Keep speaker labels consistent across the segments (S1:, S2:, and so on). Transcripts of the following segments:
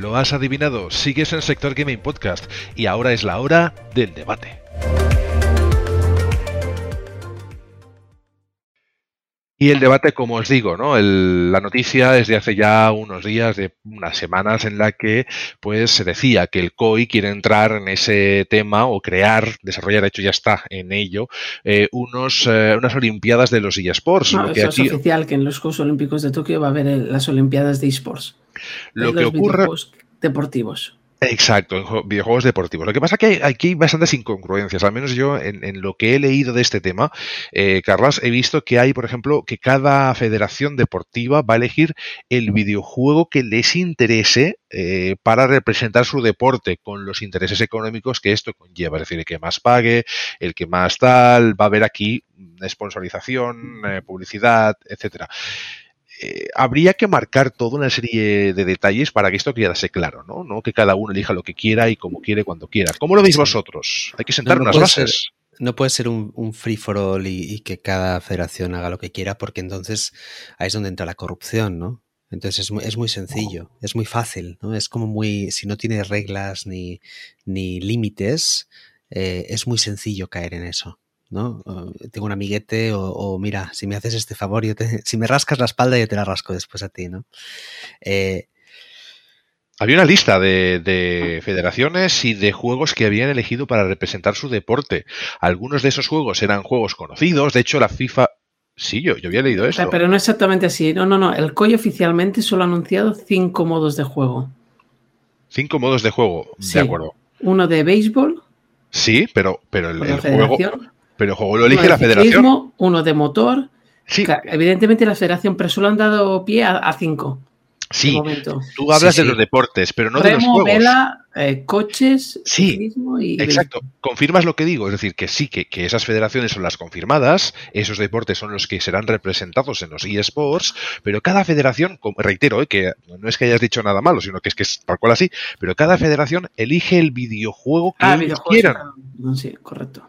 S1: lo has adivinado, sigues en Sector Gaming Podcast y ahora es la hora del debate. Y el debate, como os digo, ¿no? la noticia es de hace ya unos días, de unas semanas, en la que pues se decía que el COI quiere entrar en ese tema o crear, desarrollar, de hecho ya está en ello, eh, unos, eh, unas Olimpiadas de los eSports.
S2: No, es oficial que en los Juegos Olímpicos de Tokio va a haber las Olimpiadas de eSports.
S1: Lo que ocurre
S2: deportivos.
S1: Exacto, en videojuegos deportivos. Lo que pasa es que aquí hay bastantes incongruencias, al menos yo en, lo que he leído de este tema, eh, Carlas, he visto que hay, por ejemplo, que cada federación deportiva va a elegir el videojuego que les interese eh, para representar su deporte con los intereses económicos que esto conlleva, es decir, el que más pague, el que más tal, va a haber aquí sponsorización, eh, publicidad, etcétera. Eh, habría que marcar toda una serie de detalles para que esto quedase claro, ¿no? ¿no? Que cada uno elija lo que quiera y como quiere cuando quiera. ¿Cómo lo veis vosotros? Hay que sentar unas bases.
S3: no puede ser un, free for all y, que cada federación haga lo que quiera, porque entonces ahí es donde entra la corrupción, ¿no? Entonces es muy, es muy sencillo, es muy fácil, ¿no? Es como muy, si no tiene reglas ni, ni límites, eh, es muy sencillo caer en eso. ¿No? tengo un amiguete o, mira, si me haces este favor, yo te, si me rascas la espalda yo te la rasco después a ti, ¿no?
S1: Eh, había una lista de, federaciones y de juegos que habían elegido para representar su deporte. Algunos de esos juegos eran juegos conocidos, de hecho la FIFA... Sí, yo, yo había leído eso.
S2: Pero no exactamente así. No, no, no. El COI oficialmente solo ha anunciado cinco modos de juego.
S1: Cinco modos de juego, de acuerdo.
S2: Uno de béisbol.
S1: Sí, pero, pero el, el juego pero el juego lo elige la federación.
S2: Uno de motor. Sí. Evidentemente la federación, pero solo han dado pie a, cinco.
S1: Sí, tú hablas de los deportes, pero no de los juegos.
S2: Vela, eh, coches,
S1: sí, y exacto. Confirmas lo que digo, es decir, que sí, que, que, esas federaciones son las confirmadas, esos deportes son los que serán representados en los eSports, pero cada federación, reitero, eh, que no es que hayas dicho nada malo, sino que es que es tal cual así, pero cada federación elige el videojuego que ah, quieran.
S2: Sí, correcto.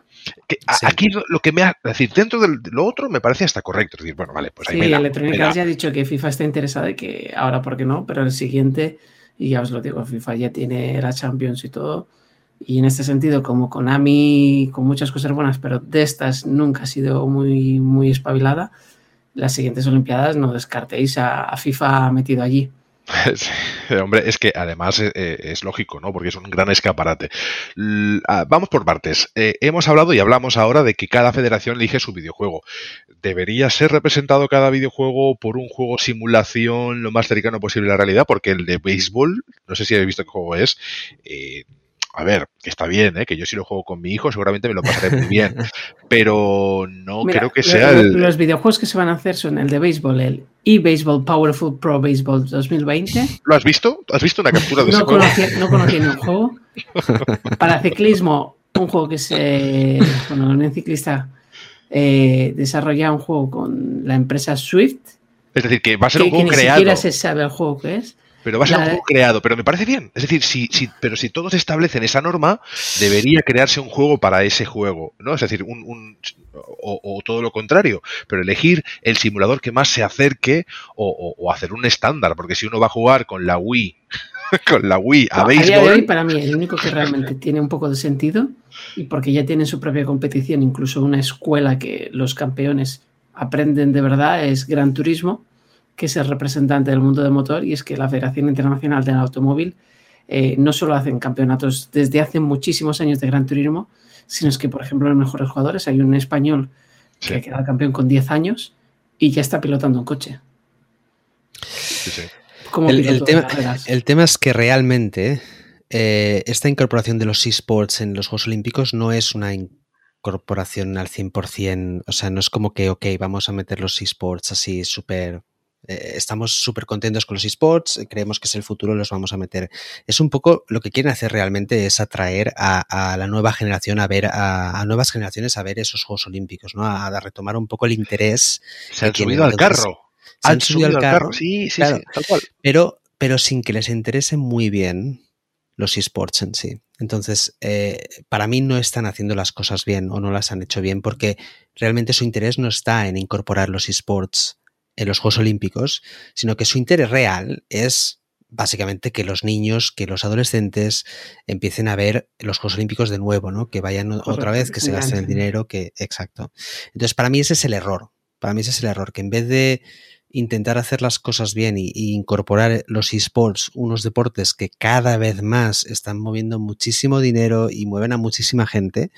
S1: Aquí lo que me ha. Es decir, dentro de lo otro me parece hasta correcto. Es decir, bueno, vale, pues ahí
S2: Sí, Electronic Arts ya ha dicho que FIFA está interesada y que ahora, ¿por qué no? Pero el siguiente, y ya os lo digo, FIFA ya tiene la Champions y todo. Y en este sentido, como Konami, con muchas cosas buenas, pero de estas nunca ha sido muy, muy espabilada, las siguientes Olimpiadas no descartéis a, a FIFA metido allí.
S1: hombre, es que además eh, eh, es, lógico, ¿no? Porque es un gran escaparate. Ah, vamos por partes. Eh, hemos hablado y hablamos ahora de que cada federación elige su videojuego. ¿Debería ser representado cada videojuego por un juego simulación lo más cercano posible a la realidad? Porque el de béisbol, no sé si habéis visto qué juego es, a ver, que está bien, ¿eh? que yo si lo juego con mi hijo seguramente me lo pasaré muy bien, pero no creo que sea el...
S2: Los videojuegos que se van a hacer son el de béisbol, el eBaseball Powerful Pro Baseball 2020.
S1: ¿Lo has visto? ¿Has visto una captura de
S2: no
S1: ese
S2: conocía, juego? No conocía ni un juego. Para ciclismo, un juego que se... Bueno, un ciclista eh, desarrolla un juego con la empresa Swift.
S1: Es decir, que va a ser un juego
S2: que
S1: ni
S2: siquiera se sabe el juego que es.
S1: Pero va a ser un juego creado, pero me parece bien. Es decir, si, si, pero si todos establecen esa norma, debería crearse un juego para ese juego, ¿no? Es decir, un, un o, todo lo contrario, pero elegir el simulador que más se acerque o, hacer un estándar, porque si uno va a jugar con la Wii, con la Wii a béisbol...
S2: para mí, el único que realmente tiene un poco de sentido, y porque ya tiene su propia competición, incluso una escuela que los campeones aprenden de verdad, es Gran Turismo que es el representante del mundo del motor, y es que la Federación Internacional del Automóvil eh, no solo hacen campeonatos desde hace muchísimos años de Gran Turismo, sino es que, por ejemplo, los mejores jugadores, hay un español que ha quedado campeón con 10 años y ya está pilotando un coche.
S3: el, tema, es que realmente eh, esta incorporación de los esports en los Juegos Olímpicos no es una incorporación al 100%, o sea, no es como que, ok, vamos a meter los esports así súper eh, estamos súper contentos con los esports, creemos que es el futuro, los vamos a meter. Es un poco lo que quieren hacer realmente es atraer a, la nueva generación a ver, a, nuevas generaciones a ver esos Juegos Olímpicos, ¿no? A, retomar un poco el interés.
S1: Se han subido al carro.
S3: Se han, subido, al carro. Sí, sí, sí, tal cual. Pero, pero sin que les interese muy bien los esports en sí. Entonces, eh, para mí no están haciendo las cosas bien o no las han hecho bien porque realmente su interés no está en incorporar los esports en los Juegos Olímpicos, sino que su interés real es básicamente que los niños, que los adolescentes empiecen a ver los Juegos Olímpicos de nuevo, ¿no? Que vayan otra vez, que se gasten el dinero, que. Exacto. Entonces, para mí ese es el error. Para mí ese es el error, que en vez de intentar hacer las cosas bien y, incorporar los esports, unos deportes que cada vez más están moviendo muchísimo dinero y mueven a muchísima gente,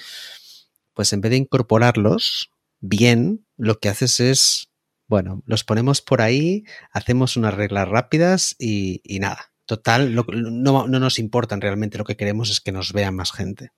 S3: pues en vez de incorporarlos bien, lo que haces es, bueno, los ponemos por ahí, hacemos unas reglas rápidas y, nada. Total, no, no nos importan realmente, lo que queremos es que nos vean más gente.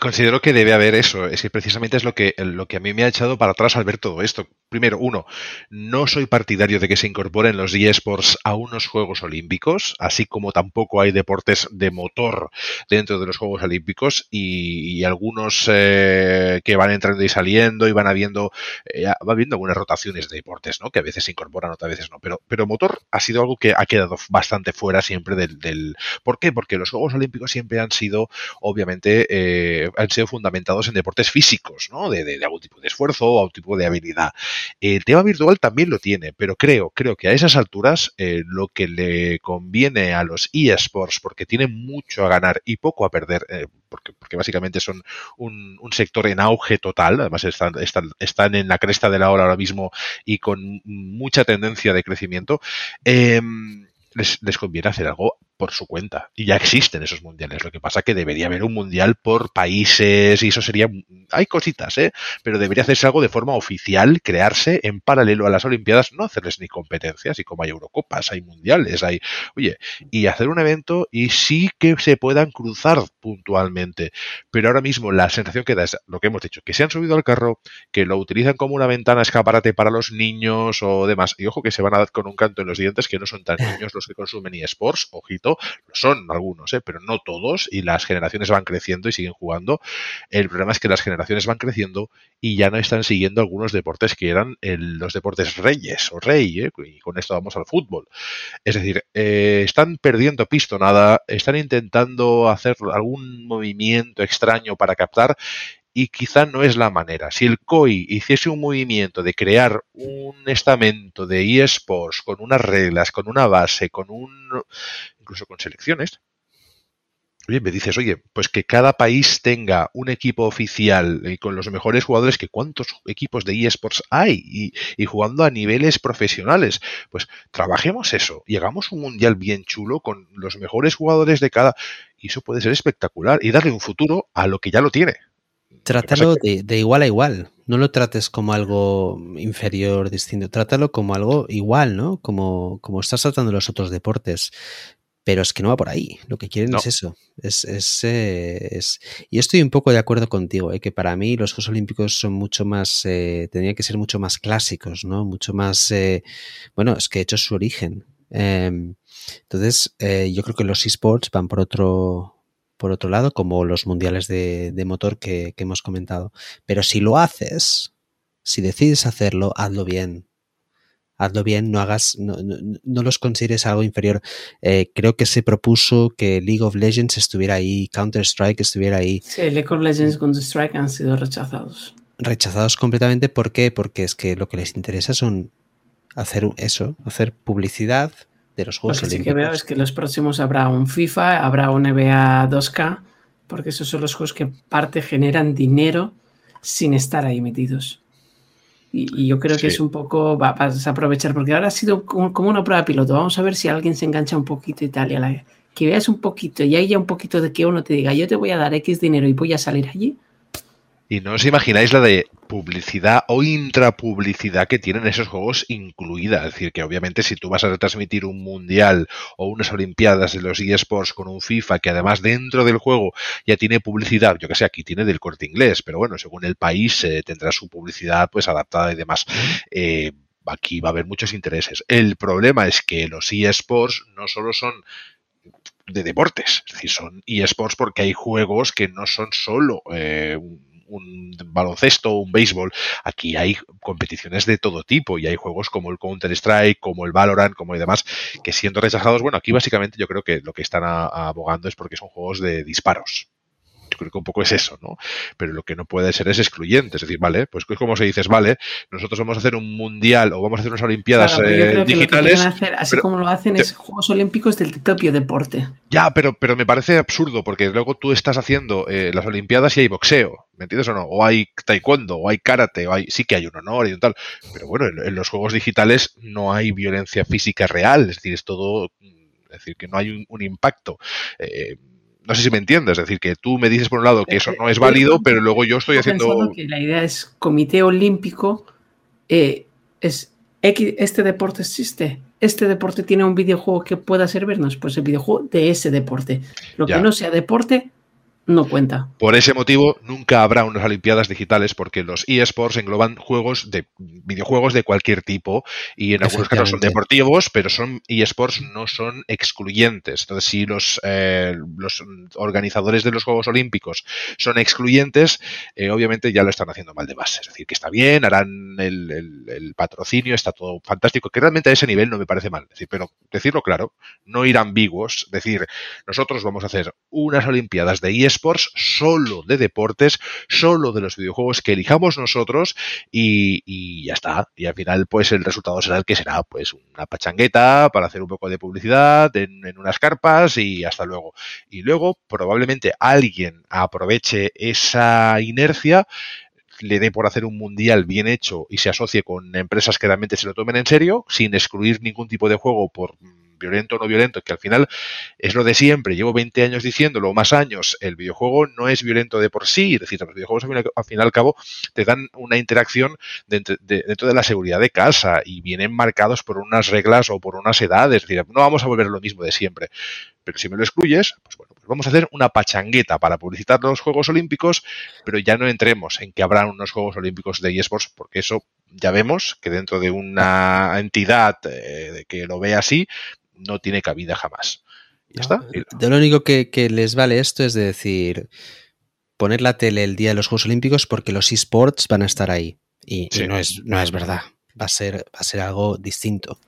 S1: Considero que debe haber eso. Es que precisamente es lo que, lo que a mí me ha echado para atrás al ver todo esto. Primero, uno, no soy partidario de que se incorporen los eSports a unos Juegos Olímpicos, así como tampoco hay deportes de motor dentro de los Juegos Olímpicos y, algunos eh, que van entrando y saliendo y van habiendo, eh, va habiendo algunas rotaciones de deportes, ¿no? Que a veces se incorporan, otras veces no. Pero, pero motor ha sido algo que ha quedado bastante fuera siempre del, del... ¿Por qué? Porque los Juegos Olímpicos siempre han sido, obviamente, eh, eh, han sido fundamentados en deportes físicos, ¿no? De, algún tipo de esfuerzo o algún tipo de habilidad. El tema virtual también lo tiene, pero creo, creo que a esas alturas eh, lo que le conviene a los eSports, porque tienen mucho a ganar y poco a perder, eh, porque, porque, básicamente son un, sector en auge total, además están, en la cresta de la ola ahora mismo y con mucha tendencia de crecimiento, les, les conviene hacer algo por su cuenta. Y ya existen esos mundiales. Lo que pasa que debería haber un mundial por países y eso sería... Hay cositas, ¿eh? Pero debería hacerse algo de forma oficial, crearse en paralelo a las Olimpiadas, no hacerles ni competencias, y como hay Eurocopas, hay mundiales, hay... Oye, y hacer un evento y sí que se puedan cruzar puntualmente. Pero ahora mismo la sensación que da es lo que hemos dicho, que se han subido al carro, que lo utilizan como una ventana escaparate para los niños o demás. Y ojo que se van a dar con un canto en los dientes que no son tan niños los que consumen eSports, ojito lo son algunos, ¿eh? pero no todos, y las generaciones van creciendo y siguen jugando. El problema es que las generaciones van creciendo y ya no están siguiendo algunos deportes que eran los deportes reyes o rey, ¿eh? y con esto vamos al fútbol. Es decir, eh, están perdiendo pistonada, están intentando hacer algún movimiento extraño para captar y quizá no es la manera. Si el COI hiciese un movimiento de crear un estamento de eSports con unas reglas, con una base, con un incluso con selecciones, Oye, me dices, oye, pues que cada país tenga un equipo oficial y con los mejores jugadores, que cuántos equipos de eSports hay y, y, jugando a niveles profesionales. Pues trabajemos eso y hagamos un mundial bien chulo con los mejores jugadores de cada. Y eso puede ser espectacular y darle un futuro a lo que ya lo tiene.
S3: Trátalo de, igual a igual. No lo trates como algo inferior, distinto. Trátalo como algo igual, ¿no? Como, como estás tratando los otros deportes. Pero es que no va por ahí. Lo que quieren es eso. Es, es, eh, es, Y estoy un poco de acuerdo contigo, ¿eh? que para mí los Juegos Olímpicos son mucho más. Eh, tendrían que ser mucho más clásicos, ¿no? Mucho más. Eh, bueno, es que he hecho su origen. Em, entonces, yo creo que los esports van por otro, por otro lado, como los mundiales de, motor que, hemos comentado. Pero si lo haces, si decides hacerlo, hazlo bien. Hazlo bien, no hagas, no, los consideres algo inferior. Eh, creo que se propuso que League of Legends estuviera ahí, Counter Strike estuviera ahí.
S2: Sí, League of Legends y Counter Strike han sido rechazados.
S3: Rechazados completamente, ¿por qué? Porque es que lo que les interesa son hacer eso, hacer publicidad, de los Juegos
S2: Lo que sí que veo es que los próximos habrá un FIFA, habrá un NBA 2K, porque esos son los juegos que parte generan dinero sin estar ahí metidos. Y, yo creo que es un poco, vas a aprovechar, porque ahora ha sido como, una prueba piloto. Vamos a ver si alguien se engancha un poquito y tal. Y la, que veas un poquito y haya un poquito de que uno te diga, yo te voy a dar X dinero y voy a salir allí.
S1: Y no os imagináis la de publicidad o intrapublicidad que tienen esos juegos incluida. Es decir, que obviamente si tú vas a retransmitir un mundial o unas olimpiadas de los eSports con un FIFA que además dentro del juego ya tiene publicidad, yo que sé, aquí tiene del corte inglés, pero bueno, según el país eh, tendrá su publicidad pues adaptada y demás. Eh, aquí va a haber muchos intereses. El problema es que los eSports no solo son de deportes, es decir, son eSports porque hay juegos que no son solo eh, baloncesto o un béisbol. Aquí hay competiciones de todo tipo y hay juegos como el Counter-Strike, como el Valorant, como y demás, que siendo rechazados, bueno, aquí básicamente yo creo que lo que están abogando es porque son juegos de disparos. Yo creo que un poco es eso, ¿no? Pero lo que no puede ser es excluyente. Es decir, vale, pues es como se dices, vale, nosotros vamos a hacer un mundial o vamos a hacer unas olimpiadas eh, digitales.
S2: hacer, así como lo hacen, es Juegos Olímpicos del propio deporte.
S1: Ya, pero, pero me parece absurdo porque luego tú estás haciendo eh, las olimpiadas y hay boxeo, ¿me entiendes o no? O hay taekwondo, o hay karate, o hay, sí que hay un honor y tal. Pero bueno, en, los juegos digitales no hay violencia física real, es decir, es todo, es decir, que no hay un, impacto. Eh, no sé si me entiendes, es decir, que tú me dices por un lado que eso no es válido, pero luego yo estoy haciendo...
S2: Que la idea es comité olímpico, eh, es este deporte existe, este deporte tiene un videojuego que pueda servirnos, pues el videojuego de ese deporte. Lo que no sea deporte, no cuenta.
S1: Por ese motivo, nunca habrá unas Olimpiadas digitales porque los eSports engloban juegos de videojuegos de cualquier tipo y en algunos casos son deportivos, pero son eSports no son excluyentes. Entonces, si los, eh, los organizadores de los Juegos Olímpicos son excluyentes, eh, obviamente ya lo están haciendo mal de base. Es decir, que está bien, harán el, patrocinio, está todo fantástico, que realmente a ese nivel no me parece mal. decir, pero decirlo claro, no ir ambiguos, decir, nosotros vamos a hacer unas Olimpiadas de eSports eSports solo de deportes, solo de los videojuegos que elijamos nosotros y, ya está. Y al final, pues el resultado será el que será, pues una pachangueta para hacer un poco de publicidad en, en unas carpas y hasta luego. Y luego, probablemente alguien aproveche esa inercia le dé por hacer un mundial bien hecho y se asocie con empresas que realmente se lo tomen en serio, sin excluir ningún tipo de juego por violento o no violento, que al final es lo de siempre, llevo 20 años diciéndolo, o más años, el videojuego no es violento de por sí, es decir, los videojuegos al fin y al cabo te dan una interacción dentro de, la seguridad de casa y vienen marcados por unas reglas o por unas edades, es decir, no vamos a volver lo mismo de siempre. Pero si me lo excluyes, pues bueno, pues vamos a hacer una pachangueta para publicitar los Juegos Olímpicos, pero ya no entremos en que habrá unos Juegos Olímpicos de eSports, porque eso ya vemos que dentro de una entidad eh, que lo ve así, no tiene cabida jamás. Y ya está.
S3: De lo único que, les vale esto es de decir, poner la tele el día de los Juegos Olímpicos porque los esports van a estar ahí. Y, no, es, no es verdad. Va a ser, va a ser algo distinto.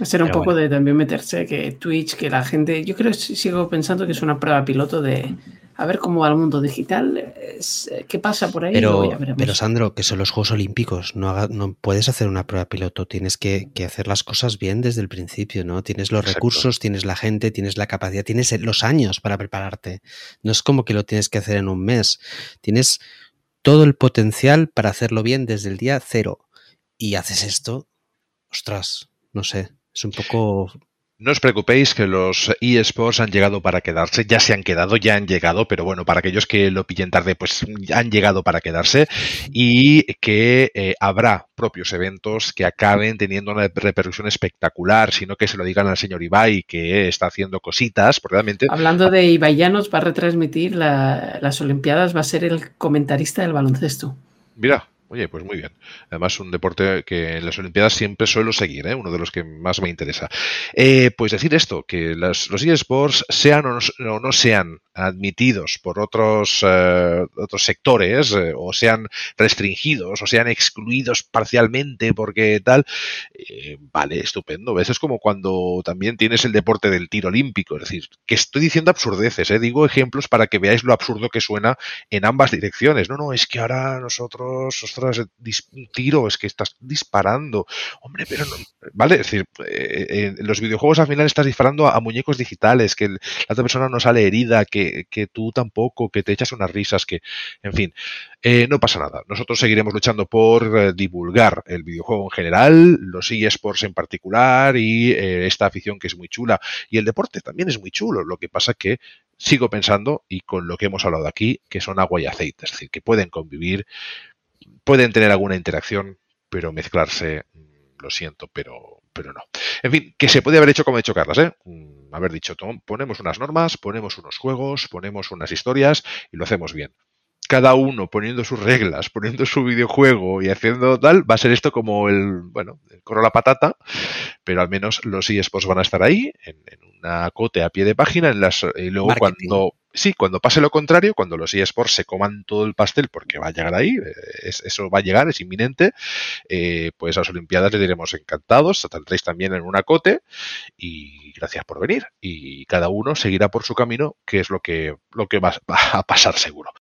S2: Va a ser un poco de también meterse que Twitch, que la gente. Yo creo que sigo pensando que es una prueba piloto de a ver cómo va el mundo digital, qué pasa por ahí.
S3: Pero, pero Sandro, que son los Juegos Olímpicos, no, no puedes hacer una prueba piloto, tienes que, hacer las cosas bien desde el principio, ¿no? Tienes los recursos, tienes la gente, tienes la capacidad, tienes los años para prepararte. No es como que lo tienes que hacer en un mes, tienes todo el potencial para hacerlo bien desde el día cero. Y haces esto, ostras, no sé, es un poco
S1: no os preocupéis que los eSports han llegado para quedarse, ya se han quedado, ya han llegado, pero bueno, para aquellos que lo pillen tarde, pues han llegado para quedarse y que eh, habrá propios eventos que acaben teniendo una repercusión espectacular, sino que se lo digan al señor Ibai que está haciendo cositas, porque realmente...
S2: Hablando de Ibaianos, va a retransmitir las Olimpiadas, va a ser el comentarista del baloncesto.
S1: Mira, Oye, pues muy bien. Además, un deporte que en las Olimpiadas siempre suelo seguir, ¿eh? uno de los que más me interesa. Eh, pues decir esto, que los eSports, sean o no, sean admitidos por otros, eh, otros sectores, eh, o sean restringidos, o sean excluidos parcialmente porque tal, vale, estupendo. ¿Ves? Es como cuando también tienes el deporte del tiro olímpico. Es decir, que estoy diciendo absurdeces, digo ejemplos para que veáis lo absurdo que suena en ambas direcciones. No, no, es que ahora nosotros un tiro, es que estás disparando. Hombre, pero no. ¿Vale? Es decir, eh, en los videojuegos al final estás disparando a, muñecos digitales, que la otra persona no sale herida, que, tú tampoco, que te echas unas risas, que. En fin, eh, no pasa nada. Nosotros seguiremos luchando por eh, divulgar el videojuego en general, los eSports en particular y esta afición que es muy chula. Y el deporte también es muy chulo. Lo que pasa que sigo pensando, y con lo que hemos hablado aquí, que son agua y aceite, es decir, que pueden convivir pueden tener alguna interacción, pero mezclarse, mm, lo siento, pero, pero no. En fin, que se puede haber hecho como ha dicho Carlos, ¿eh? Mm, haber dicho, ponemos unas normas, ponemos unos juegos, ponemos unas historias y lo hacemos bien. Cada uno poniendo sus reglas, poniendo su videojuego y haciendo tal, va a ser esto como el, bueno, el corro la patata, pero al menos los eSports van a estar ahí, en, una cote a pie de página, en las, y luego cuando sí, cuando pase lo contrario, cuando los eSports se coman todo el pastel, porque va a llegar ahí, eh, eso va a llegar, es inminente, eh, pues a las Olimpiadas le diremos encantados, tendréis también en una cote y gracias por venir. Y cada uno seguirá por su camino, que es lo que, lo que va, a pasar seguro.